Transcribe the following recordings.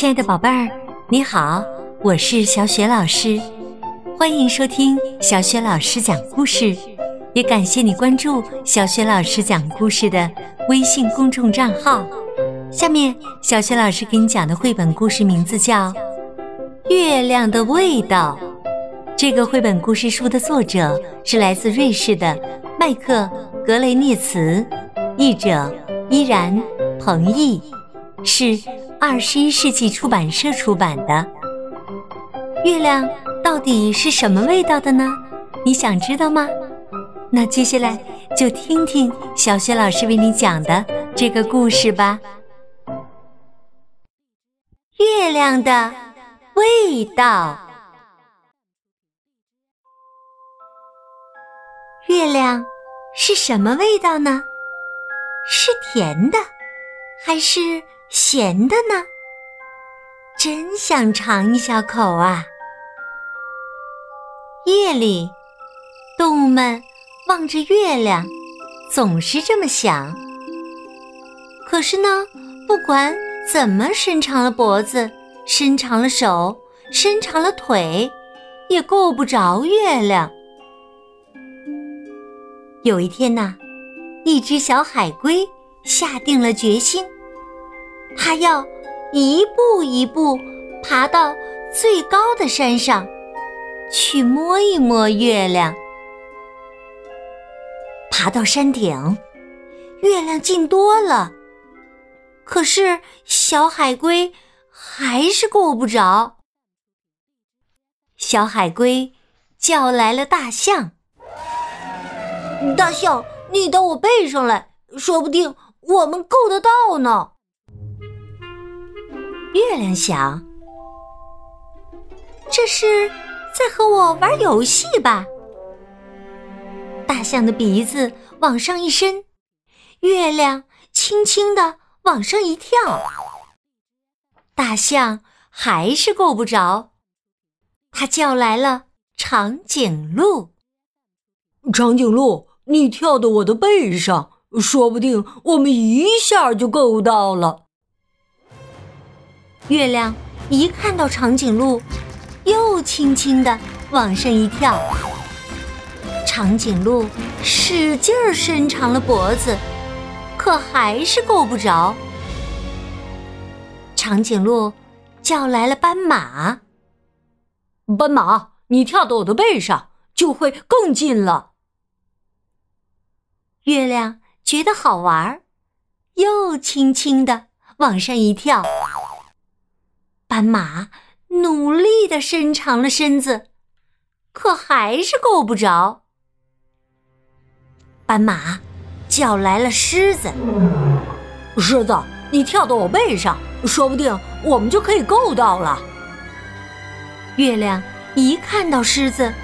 亲爱的宝贝儿，你好，我是小雪老师，欢迎收听小雪老师讲故事，也感谢你关注小雪老师讲故事的微信公众账号。下面，小雪老师给你讲的绘本故事名字叫《月亮的味道》。这个绘本故事书的作者是来自瑞士的麦克·格雷涅茨，译者依然。彭毅是二十一世纪出版社出版的。月亮到底是什么味道的呢？你想知道吗？那接下来就听听小雪老师为你讲的这个故事吧。月亮的味道。月亮是什么味道呢？是甜的。还是咸的呢？真想尝一小口啊！夜里，动物们望着月亮，总是这么想。可是呢，不管怎么伸长了脖子、伸长了手、伸长了腿，也够不着月亮。有一天呐，一只小海龟。下定了决心，他要一步一步爬到最高的山上，去摸一摸月亮。爬到山顶，月亮近多了，可是小海龟还是够不着。小海龟叫来了大象：“大象，你到我背上来，说不定。”我们够得到呢。月亮想，这是在和我玩游戏吧？大象的鼻子往上一伸，月亮轻轻的往上一跳，大象还是够不着。他叫来了长颈鹿：“长颈鹿，你跳到我的背上。”说不定我们一下就够到了。月亮一看到长颈鹿，又轻轻的往上一跳。长颈鹿使劲儿伸长了脖子，可还是够不着。长颈鹿叫来了斑马：“斑马，你跳到我的背上，就会更近了。”月亮。觉得好玩，又轻轻的往上一跳。斑马努力的伸长了身子，可还是够不着。斑马叫来了狮子：“狮子，你跳到我背上，说不定我们就可以够到了。”月亮一看到狮子，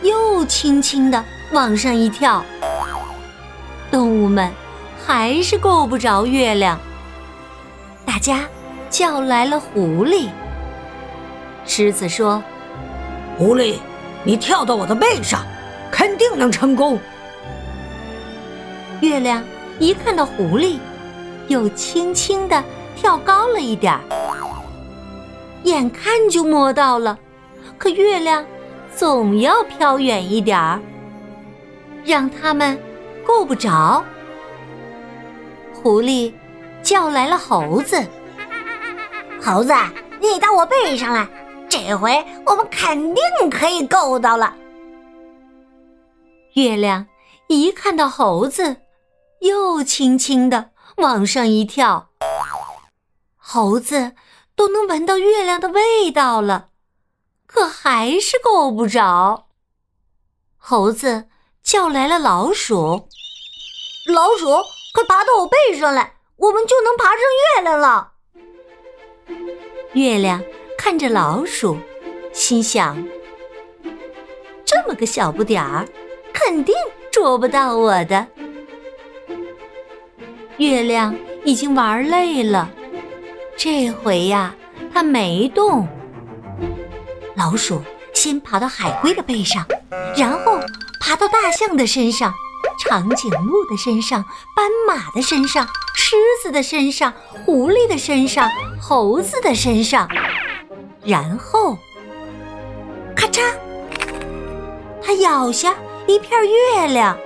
又轻轻的往上一跳。动物们还是够不着月亮，大家叫来了狐狸。狮子说：“狐狸，你跳到我的背上，肯定能成功。”月亮一看到狐狸，又轻轻的跳高了一点儿，眼看就摸到了，可月亮总要飘远一点儿，让他们。够不着，狐狸叫来了猴子。猴子，你到我背上来，这回我们肯定可以够到了。月亮一看到猴子，又轻轻的往上一跳。猴子都能闻到月亮的味道了，可还是够不着。猴子叫来了老鼠。老鼠，快爬到我背上来，我们就能爬上月亮了。月亮看着老鼠，心想：这么个小不点儿，肯定捉不到我的。月亮已经玩累了，这回呀，它没动。老鼠先爬到海龟的背上，然后爬到大象的身上。长颈鹿的身上，斑马的身上，狮子的身上、狐狸的身上、猴子的身上，然后，咔嚓，它咬下一片月亮。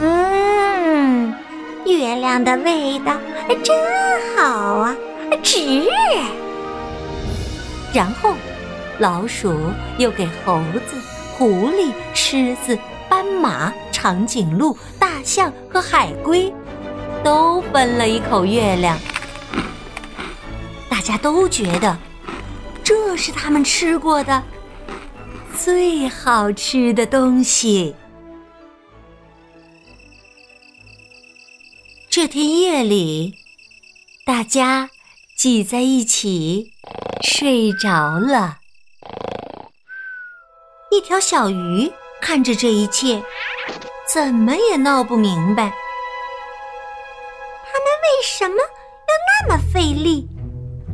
嗯，月亮的味道真好啊，值。然后，老鼠又给猴子、狐狸、狮子、斑马、长颈鹿、大象和海龟都分了一口月亮。大家都觉得这是他们吃过的最好吃的东西。这天夜里，大家挤在一起睡着了。一条小鱼看着这一切，怎么也闹不明白，他们为什么要那么费力，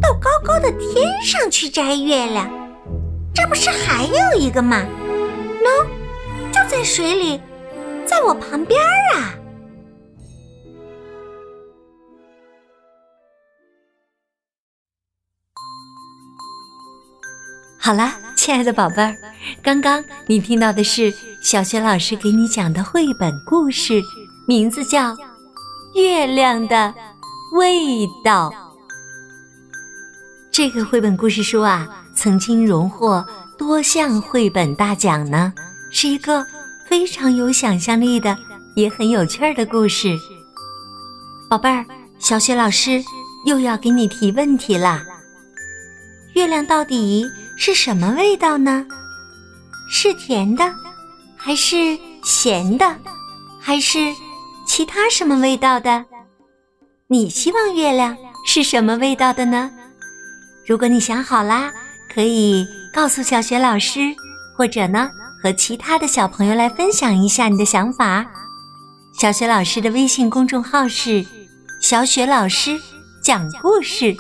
到高高的天上去摘月亮？这不是还有一个吗？喏，就在水里，在我旁边啊！好了，亲爱的宝贝儿，刚刚你听到的是小雪老师给你讲的绘本故事，名字叫《月亮的味道》。这个绘本故事书啊，曾经荣获多项绘本大奖呢，是一个非常有想象力的，也很有趣儿的故事。宝贝儿，小雪老师又要给你提问题啦。月亮到底？是什么味道呢？是甜的，还是咸的，还是其他什么味道的？你希望月亮是什么味道的呢？如果你想好啦，可以告诉小雪老师，或者呢和其他的小朋友来分享一下你的想法。小雪老师的微信公众号是“小雪老师讲故事”。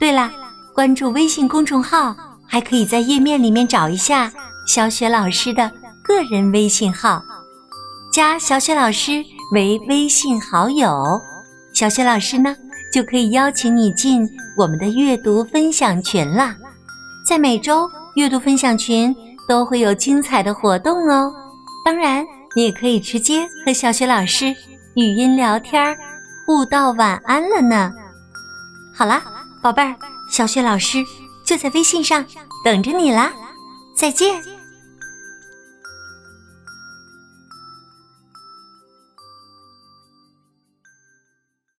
对了，关注微信公众号。还可以在页面里面找一下小雪老师的个人微信号，加小雪老师为微信好友，小雪老师呢就可以邀请你进我们的阅读分享群啦。在每周阅读分享群都会有精彩的活动哦。当然，你也可以直接和小雪老师语音聊天，互道晚安了呢。好啦，宝贝儿，小雪老师。就在微信上等着你啦，再见。